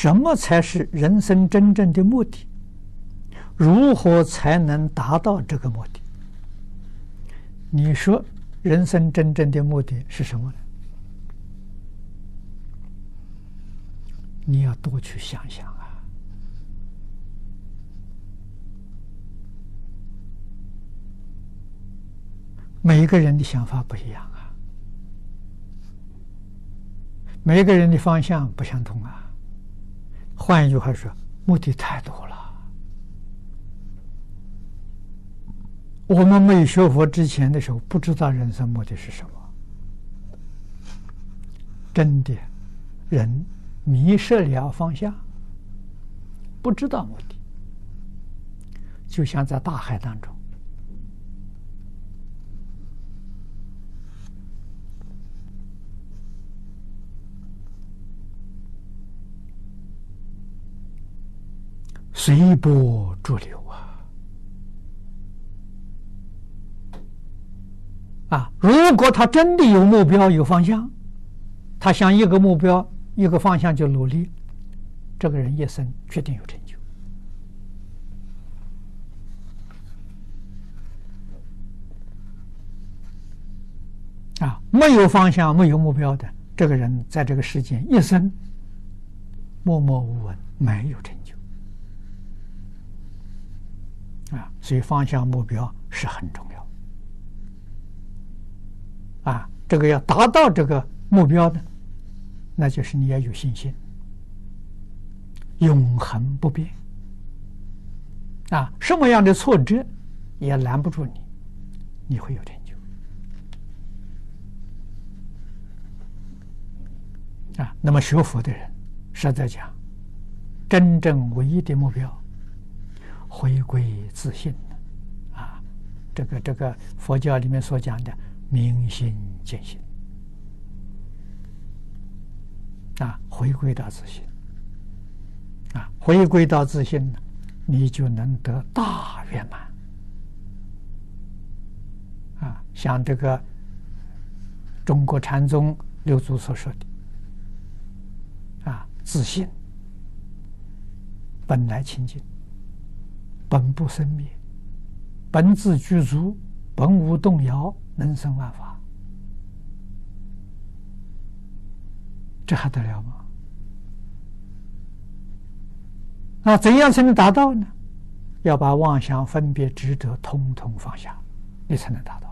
什么才是人生真正的目的？如何才能达到这个目的？你说人生真正的目的是什么呢？你要多去想想啊！每一个人的想法不一样啊，每一个人的方向不相同啊。换一句话说，目的太多了。我们没有学佛之前的时候，不知道人生目的是什么。真的，人迷失了方向，不知道目的，就像在大海当中。随波逐流啊！啊，如果他真的有目标、有方向，他向一个目标、一个方向就努力，这个人一生确定有成就。啊，没有方向、没有目标的这个人，在这个世间一生默默无闻，没有成就。啊，所以方向目标是很重要。啊，这个要达到这个目标呢，那就是你要有信心，永恒不变。啊，什么样的挫折也拦不住你，你会有成就。啊，那么学佛的人，实在讲，真正唯一的目标。回归自信，啊，这个这个佛教里面所讲的明心见性，啊，回归到自信，啊，回归到自信呢，你就能得大圆满，啊，像这个中国禅宗六祖所说的，啊，自信本来清净。本不生灭，本自具足，本无动摇，能生万法。这还得了吗？那怎样才能达到呢？要把妄想、分别、执着，通通放下，你才能达到。